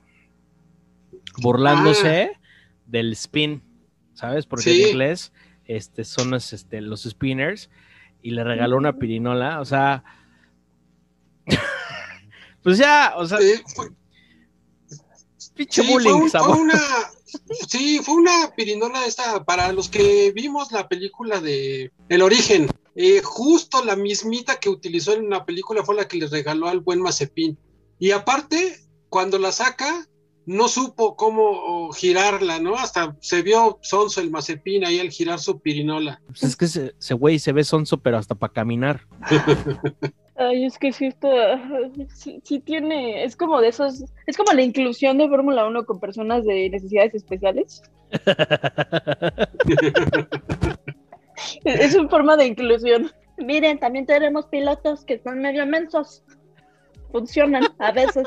burlándose del spin, ¿sabes? Porque Sí. en inglés este, son los, este, los spinners. Y le regaló una pirinola. O sea, pues ya, o sea, Eh, fue- pinche Sí, fue, bullying, un- fue una, sí, fue una pirinola esta, para los que vimos la película de El Origen, eh, justo la mismita que utilizó en la película fue la que le regaló al buen Mazepin. Y aparte, cuando la saca, no supo cómo girarla, ¿no? Hasta se vio sonso el Mazepin ahí al girar su pirinola. Pues es que ese güey se ve sonso, pero hasta para caminar. Ay, es que sí, está, sí, sí tiene, es como de esos, es como la inclusión de Fórmula 1 con personas de necesidades especiales. Es es una forma de inclusión. Miren, también tenemos pilotos que son medio mensos. Funcionan a veces.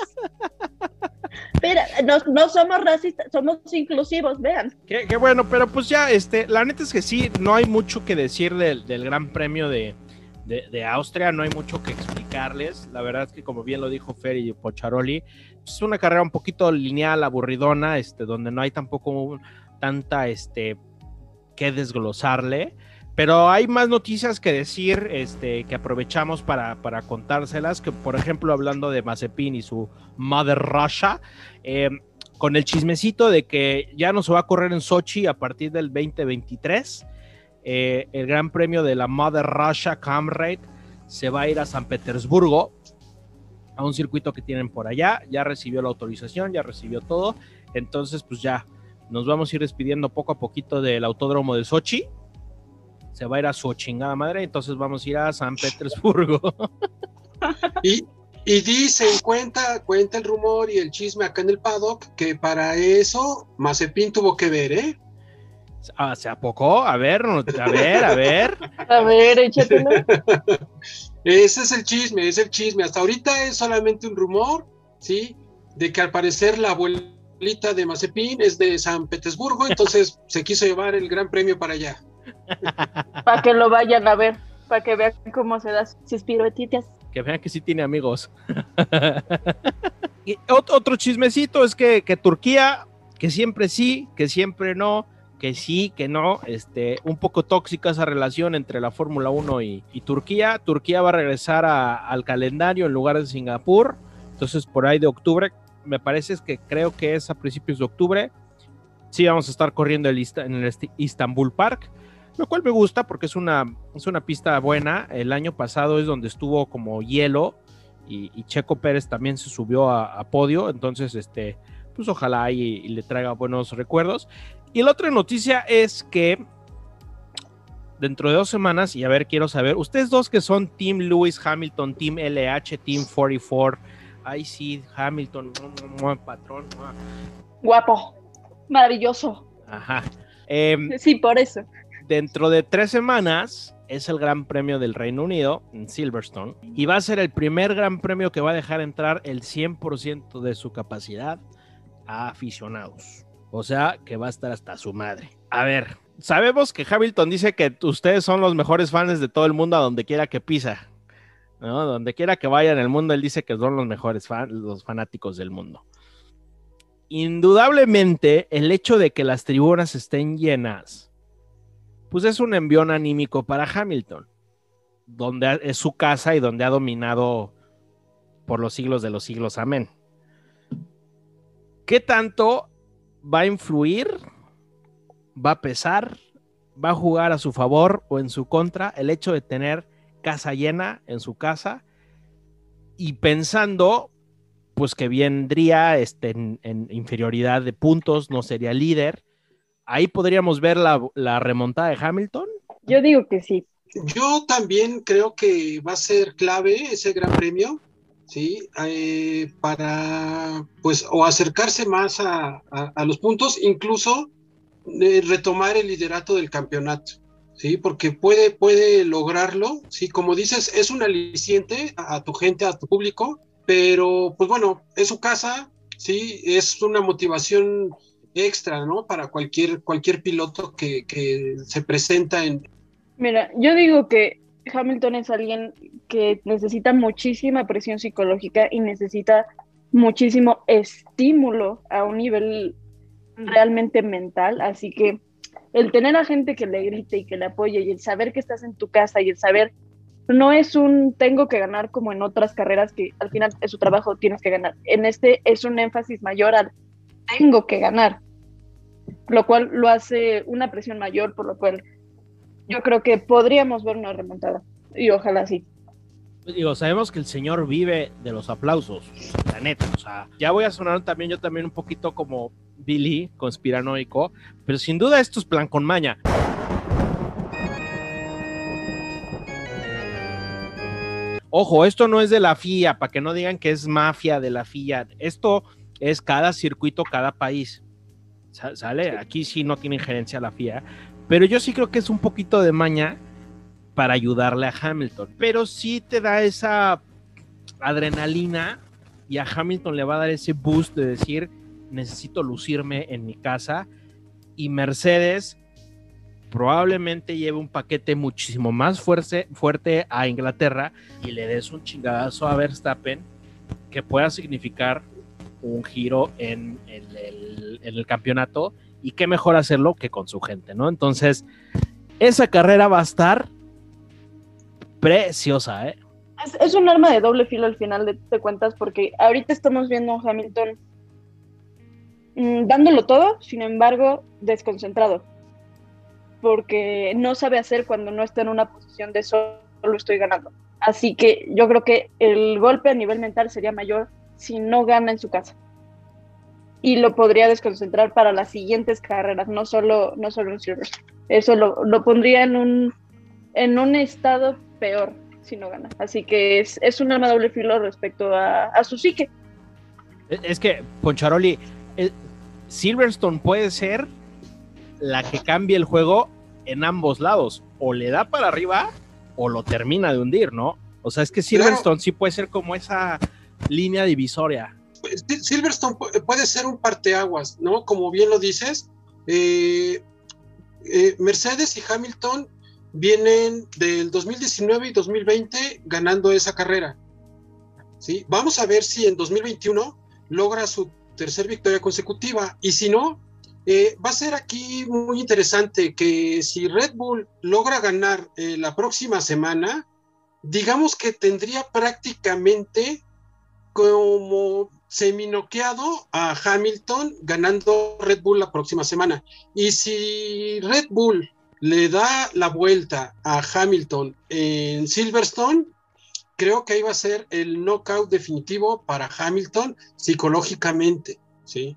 Mira, no, somos racistas, somos inclusivos, vean. Qué, bueno, pero pues ya, este, la neta es que sí, no hay mucho que decir del, del Gran Premio de, de- Austria, no hay mucho que explicarles. La verdad es que, como bien lo dijo Fer y Pocharoli, es una carrera un poquito lineal, aburridona, este, donde no hay tampoco un- tanta este, que desglosarle. Pero hay más noticias que decir, este, que aprovechamos para, para contárselas, que por ejemplo, hablando de Mazepin y su Mother Russia, eh, con el chismecito de que ya no se va a correr en Sochi a partir del 2023. Eh, el Gran Premio de la Mother Russia Camrate se va a ir a San Petersburgo, a un circuito que tienen por allá. Ya recibió la autorización, ya recibió todo. Entonces, pues ya nos vamos a ir despidiendo poco a poquito del autódromo de Sochi. Se va a ir a su chingada madre, entonces vamos a ir a San Petersburgo. Y, y dicen, cuenta, cuenta el rumor y el chisme acá en el paddock que para eso Mazepin tuvo que ver, ¿eh? Ah, ¿Se a poco? A ver, no- a ver, a ver. A ver, échatelo. Ese es el chisme, es el chisme. Hasta ahorita es solamente un rumor, ¿sí? De que al parecer la abuelita de Mazepin es de San Petersburgo, entonces se quiso llevar el gran premio para allá. Para que lo vayan a ver, para que vean cómo se da sus piruetitas. que vean que sí tiene amigos. y ot- otro chismecito es que, que Turquía, que siempre sí, que siempre no, que sí, que no, este, un poco tóxica esa relación entre la Fórmula 1 y, y Turquía. Turquía va a regresar a- al calendario en lugar de Singapur, entonces por ahí de octubre, me parece es que creo que es a principios de octubre, sí vamos a estar corriendo el en el Istanbul Park lo cual me gusta porque es una, es una pista buena. El año pasado es donde estuvo como hielo y, y Checo Pérez también se subió a, a podio, entonces este, pues ojalá y, y le traiga buenos recuerdos. Y la otra noticia es que dentro de dos semanas, y a ver, quiero saber, ustedes dos que son Team Lewis Hamilton, Team LH, Team 44, ay sí, Hamilton, patrón. Guapo, maravilloso. ajá. Em, Sí, por eso. Dentro de tres semanas es el Gran Premio del Reino Unido en Silverstone y va a ser el primer Gran Premio que va a dejar entrar el 100% de su capacidad a aficionados. O sea, que va a estar hasta su madre. A ver, sabemos que Hamilton dice que ustedes son los mejores fans de todo el mundo a donde quiera que pisa. ¿no? Donde quiera que vaya en el mundo, él dice que son los mejores los fanáticos del mundo. Indudablemente, el hecho de que las tribunas estén llenas, pues es un envión anímico para Hamilton, donde es su casa y donde ha dominado por los siglos de los siglos. Amén. ¿Qué tanto va a influir, va a pesar, va a jugar a su favor o en su contra el hecho de tener casa llena en su casa y pensando pues que vendría este, en, inferioridad de puntos, no sería líder. Ahí podríamos ver la, la remontada de Hamilton. Yo digo que sí. Yo también creo que va a ser clave ese gran premio ¿sí? Eh, para, pues, o acercarse más a, los puntos, incluso eh, retomar el liderato del campeonato, ¿sí? Porque puede, puede lograrlo, ¿sí? Como dices, es un aliciente a, tu gente, a tu público, pero, pues bueno, es su casa, ¿sí? Es una motivación extra, ¿no? Para cualquier, cualquier piloto que, que se presenta en... Mira, yo digo que Hamilton es alguien que necesita muchísima presión psicológica y necesita muchísimo estímulo a un nivel realmente mental, así que el tener a gente que le grite y que le apoye y el saber que estás en tu casa y el saber no es un tengo que ganar como en otras carreras que al final es su trabajo, tienes que ganar. En este es un énfasis mayor al tengo que ganar, lo cual lo hace una presión mayor, por lo cual yo creo que podríamos ver una remontada y ojalá sí. Digo, sabemos que el señor vive de los aplausos, la neta, o sea, ya voy a sonar también yo también un poquito como Billy, conspiranoico, pero sin duda esto es plan con maña. Ojo, esto no es de la FIA, para que no digan que es mafia de la FIA. Esto es cada circuito, cada país. ¿Sale? Aquí sí no tiene injerencia la FIA. Pero yo sí creo que es un poquito de maña para ayudarle a Hamilton. Pero sí te da esa adrenalina y a Hamilton le va a dar ese boost de decir, necesito lucirme en mi casa. Y Mercedes probablemente lleve un paquete muchísimo más fuerte, fuerte a Inglaterra y le des un chingadazo a Verstappen que pueda significar un giro en el campeonato y qué mejor hacerlo que con su gente, ¿no? Entonces, esa carrera va a estar preciosa, ¿eh? Es, un arma de doble filo al final de, cuentas, porque ahorita estamos viendo a Hamilton mm, dándolo todo, sin embargo, desconcentrado, porque no sabe hacer cuando no está en una posición de solo estoy ganando. Así que yo creo que el golpe a nivel mental sería mayor si no gana en su casa y lo podría desconcentrar para las siguientes carreras, no solo, no solo en Silverstone. Eso lo, lo, pondría en un, en un estado peor si no gana. Así que es, es un arma doble filo respecto a, a su psique. Es que, Poncharoli, Silverstone puede ser la que cambie el juego en ambos lados. O le da para arriba o lo termina de hundir, ¿no? O sea, es que Silverstone sí puede ser como esa línea divisoria. Silverstone puede ser un parteaguas, ¿no? Como bien lo dices, eh, eh, Mercedes y Hamilton vienen del 2019 y 2020 ganando esa carrera. ¿sí? Vamos a ver si en 2021 logra su tercera victoria consecutiva y si no, eh, va a ser aquí muy interesante que si Red Bull logra ganar la próxima semana, digamos que tendría prácticamente como seminoqueado a Hamilton ganando Red Bull la próxima semana. Y si Red Bull le da la vuelta a Hamilton en Silverstone, creo que ahí va a ser el knockout definitivo para Hamilton psicológicamente, ¿sí?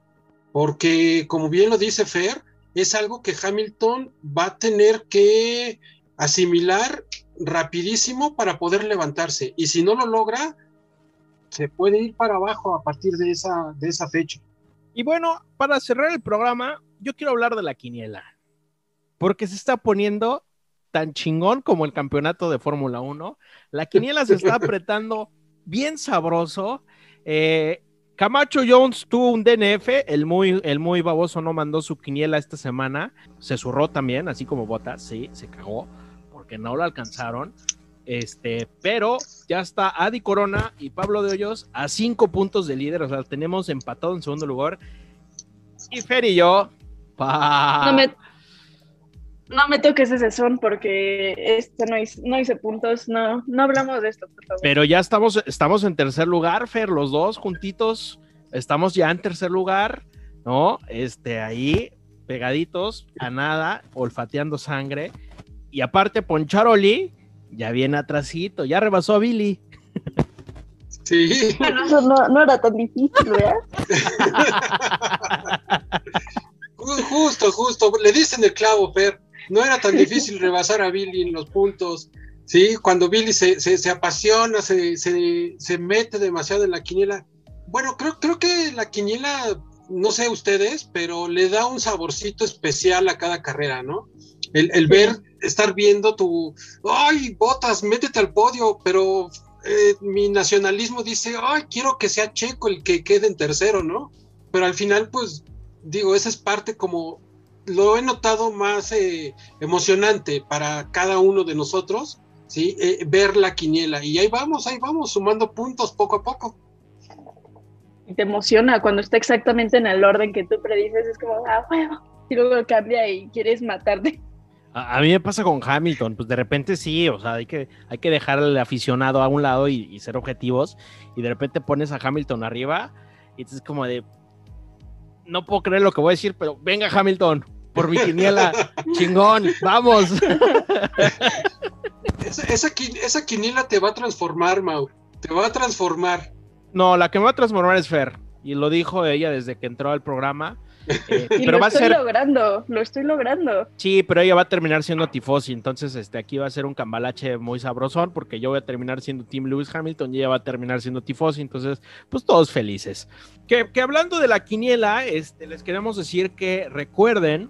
Porque como bien lo dice Fer, es algo que Hamilton va a tener que asimilar rapidísimo para poder levantarse. Y si no lo logra, se puede ir para abajo a partir de esa, de esa fecha. Y bueno, para cerrar el programa, yo quiero hablar de la quiniela, porque se está poniendo tan chingón como el campeonato de Fórmula 1. La quiniela se está apretando bien sabroso. Eh, Camacho Jones tuvo un DNF, el muy, el muy baboso no mandó su quiniela esta semana, se zurró también, así como Botas, sí, se cagó, porque no lo alcanzaron. Este, pero ya está Adi Corona y Pablo de Hoyos a cinco puntos de líder, o sea, tenemos empatado en segundo lugar. Y Fer y yo, pa... No me, no me toques ese son porque este no hice, no hice puntos, no, no hablamos de esto, por favor. Pero ya estamos, estamos en tercer lugar, Fer, los dos juntitos, estamos ya en tercer lugar, ¿no? Este, ahí, pegaditos, a nada, olfateando sangre. Y aparte, Poncharoli ya viene atrasito, ya rebasó a Billy. Sí. Bueno, eso no, no era tan difícil, ¿verdad? Justo, justo. Le dicen el clavo, Fer. No era tan difícil rebasar a Billy en los puntos. Sí, cuando Billy se, se, se apasiona, se, se, se mete demasiado en la quiniela. Bueno, creo, creo que la quiniela, no sé ustedes, pero le da un saborcito especial a cada carrera, ¿no? El, el ver, estar viendo tu, ay, botas, métete al podio, pero eh, mi nacionalismo dice, ay, quiero que sea Checo el que quede en tercero, ¿no? Pero al final, pues, digo, esa es parte como, lo he notado más eh, emocionante para cada uno de nosotros, ¿sí? Eh, ver la quiniela. Y ahí vamos, ahí vamos, sumando puntos poco a poco. Y te emociona cuando está exactamente en el orden que tú predices, es como, ah, huevo. Y luego cambia y quieres matarte. A, a mí me pasa con Hamilton, pues de repente sí, o sea, hay que, hay que dejar al aficionado a un lado y, y ser objetivos, y de repente pones a Hamilton arriba, y es como de, no puedo creer lo que voy a decir, pero venga Hamilton, por mi quiniela, chingón, vamos. Esa, esa, esa quiniela te va a transformar, Mau. Te va a transformar. No, la que me va a transformar es Fer, y lo dijo ella desde que entró al programa. eh, Y pero lo va a estoy ser, logrando, lo estoy logrando. sí, pero ella va a terminar siendo tifosi, entonces este, aquí va a ser un cambalache muy sabrosón, porque yo voy a terminar siendo Team Lewis Hamilton y ella va a terminar siendo tifosi, entonces, pues todos felices. Que, que hablando de la quiniela, este, les queremos decir que recuerden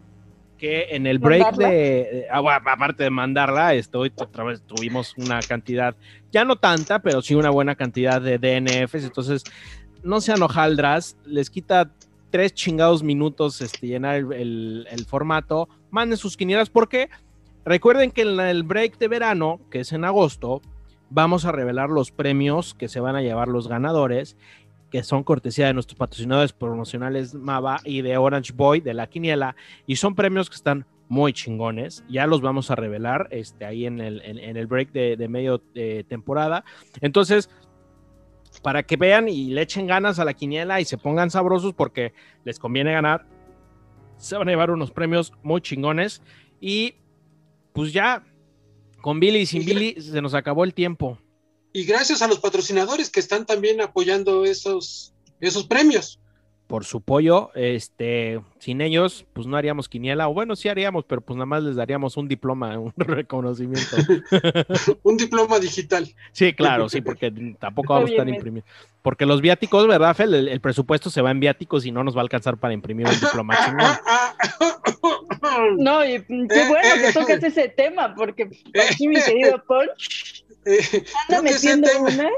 que en el break Mandarla. de, ah, bueno, aparte de mandarla, estoy otra vez tuvimos una cantidad, ya no tanta, pero sí una buena cantidad de DNFs, entonces no sean hojaldras, les quita tres chingados minutos este, llenar el, el- formato, manden sus quinielas porque recuerden que en el break de verano, que es en agosto, vamos a revelar los premios que se van a llevar los ganadores que son cortesía de nuestros patrocinadores promocionales Mava y de Orange Boy de la Quiniela y son premios que están muy chingones, ya los vamos a revelar este, ahí en el, en, el break de, medio temporada. Entonces, para que vean y le echen ganas a la quiniela y se pongan sabrosos porque les conviene ganar, se van a llevar unos premios muy chingones y pues ya con Billy y sin Y- Billy se nos acabó el tiempo. Y gracias a los patrocinadores que están también apoyando esos, esos premios. Por su pollo. Este, sin ellos, pues no haríamos quiniela, o bueno, sí haríamos, pero pues nada más les daríamos un diploma, un reconocimiento. Un diploma digital. Sí, claro, sí, porque tampoco vamos a estar imprimiendo. Porque los viáticos, ¿verdad, Fel? El, el presupuesto se va en viáticos y no nos va a alcanzar para imprimir un diploma. No, y qué Eh, bueno eh, que tocas ese tema, porque aquí mi querido Punch Eh, anda que ese metiendo una.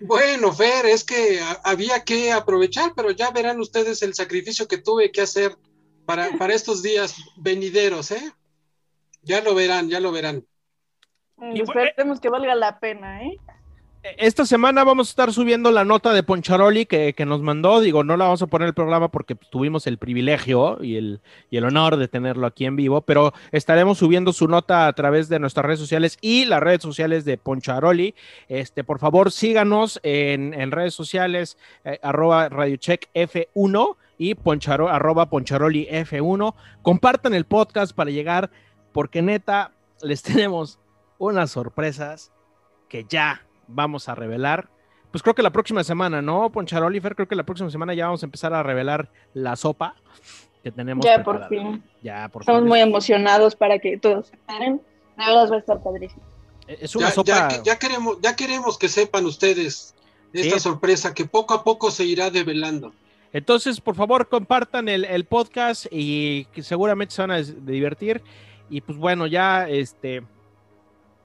Bueno, Fer, es que había que aprovechar, pero ya verán ustedes el sacrificio que tuve que hacer para, para estos días venideros, ¿eh? Ya lo verán, ya lo verán. Mm, Y Esperemos que valga la pena, ¿eh? Esta semana vamos a estar subiendo la nota de Poncharoli que, que nos mandó. Digo, no la vamos a poner el programa porque pues, tuvimos el privilegio y el, y el honor de tenerlo aquí en vivo, pero estaremos subiendo su nota a través de nuestras redes sociales y las redes sociales de Poncharoli. Este, por favor, síganos en, en redes sociales, eh, arroba radiocheck F1 y poncharo, arroba poncharoli F1. Compartan el podcast para llegar, porque neta, les tenemos unas sorpresas que ya vamos a revelar. Pues creo que la próxima semana, ¿no, Poncharoli? Fer, creo que la próxima semana ya vamos a empezar a revelar la sopa que tenemos. Ya por preparada. fin. Ya, por Estamos fin. muy emocionados para que todos esperen. De verdad va a estar padrísimo. Es una Ya, sopa. ya, ya queremos, ya queremos que sepan ustedes esta Sí. sorpresa que poco a poco se irá develando. Entonces, por favor, compartan el, el podcast y que seguramente se van a divertir. Y pues bueno, ya este,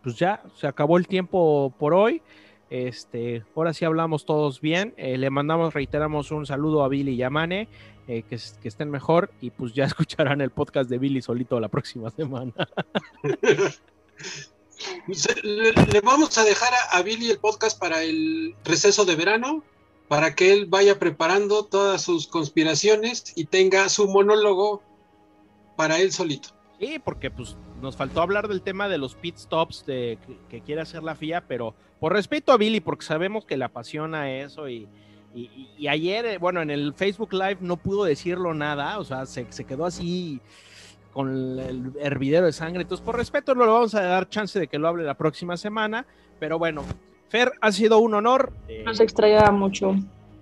pues ya se acabó el tiempo por hoy. Este, ahora sí hablamos todos bien. Eh, le mandamos, reiteramos un saludo a Billy y a Mane, eh, que, que, estén mejor y pues ya escucharán el podcast de Billy solito la próxima semana. le, le, vamos a dejar a, a, Billy el podcast para el receso de verano, para que él vaya preparando todas sus conspiraciones y tenga su monólogo para él solito. Sí, porque pues nos faltó hablar del tema de los pit stops de, que, que, quiere hacer la FIA, pero por respeto a Billy, porque sabemos que le apasiona eso y, y, y ayer, bueno, en el Facebook Live no pudo decirlo nada, o sea, se, se, quedó así con el hervidero de sangre, entonces por respeto no le vamos a dar chance de que lo hable la próxima semana, pero bueno, Fer, ha sido un honor. Eh, nos extrañaba mucho.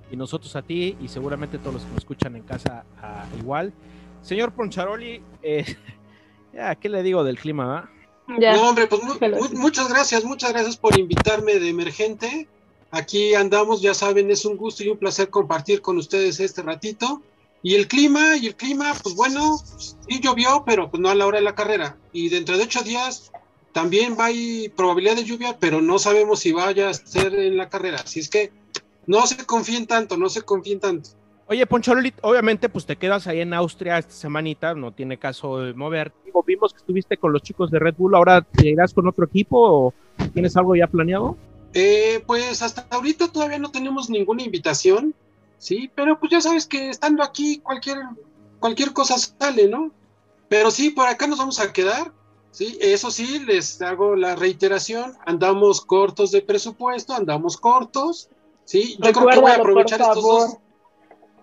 Y nosotros a ti y seguramente todos los que nos escuchan en casa uh, igual. Señor Poncharoli, eh, ya, ¿qué le digo del clima? Ya. No, hombre, pues mu mu muchas gracias, muchas gracias por invitarme de emergente. Aquí andamos, ya saben, es un gusto y un placer compartir con ustedes este ratito. Y el clima, y el clima, pues bueno, sí llovió, pero pues no a la hora de la carrera. Y dentro de ocho días también va a haber probabilidad de lluvia, pero no sabemos si vaya a ser en la carrera. Así es que no se confíen tanto, no se confíen tanto. Oye, Poncharoli, obviamente, pues te quedas ahí en Austria esta semanita, no tiene caso de mover. Vimos que estuviste con los chicos de Red Bull, ¿ahora te irás con otro equipo o tienes algo ya planeado? Eh, pues hasta ahorita todavía no tenemos ninguna invitación, sí, pero pues ya sabes que estando aquí cualquier, cualquier cosa sale, ¿no? Pero sí, por acá nos vamos a quedar, sí, eso sí, les hago la reiteración, andamos cortos de presupuesto, andamos cortos, sí, yo creo que voy a aprovechar estos dos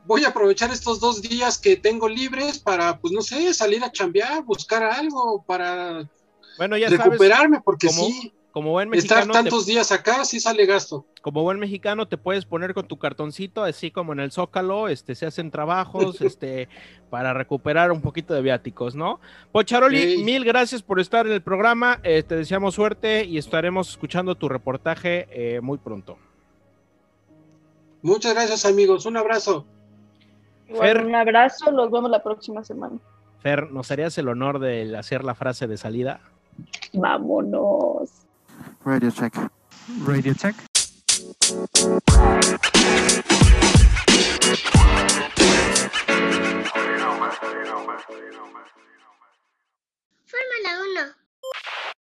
voy a aprovechar estos dos días que tengo libres para, pues no sé, salir a chambear, buscar algo para bueno, ya recuperarme, sabes, porque como, sí, como buen mexicano, estar tantos te, días acá sí sale gasto. Como buen mexicano te puedes poner con tu cartoncito, así como en el Zócalo, este, se hacen trabajos, este, para recuperar un poquito de viáticos, ¿no? Pocharoli, hey. mil gracias por estar en el programa, eh, te deseamos suerte y estaremos escuchando tu reportaje eh, muy pronto. Muchas gracias amigos, un abrazo. Fer, un abrazo, nos vemos la próxima semana. Fer, ¿nos harías el honor de hacer la frase de salida? Vámonos. Radio check. Radio check. Fórmula 1.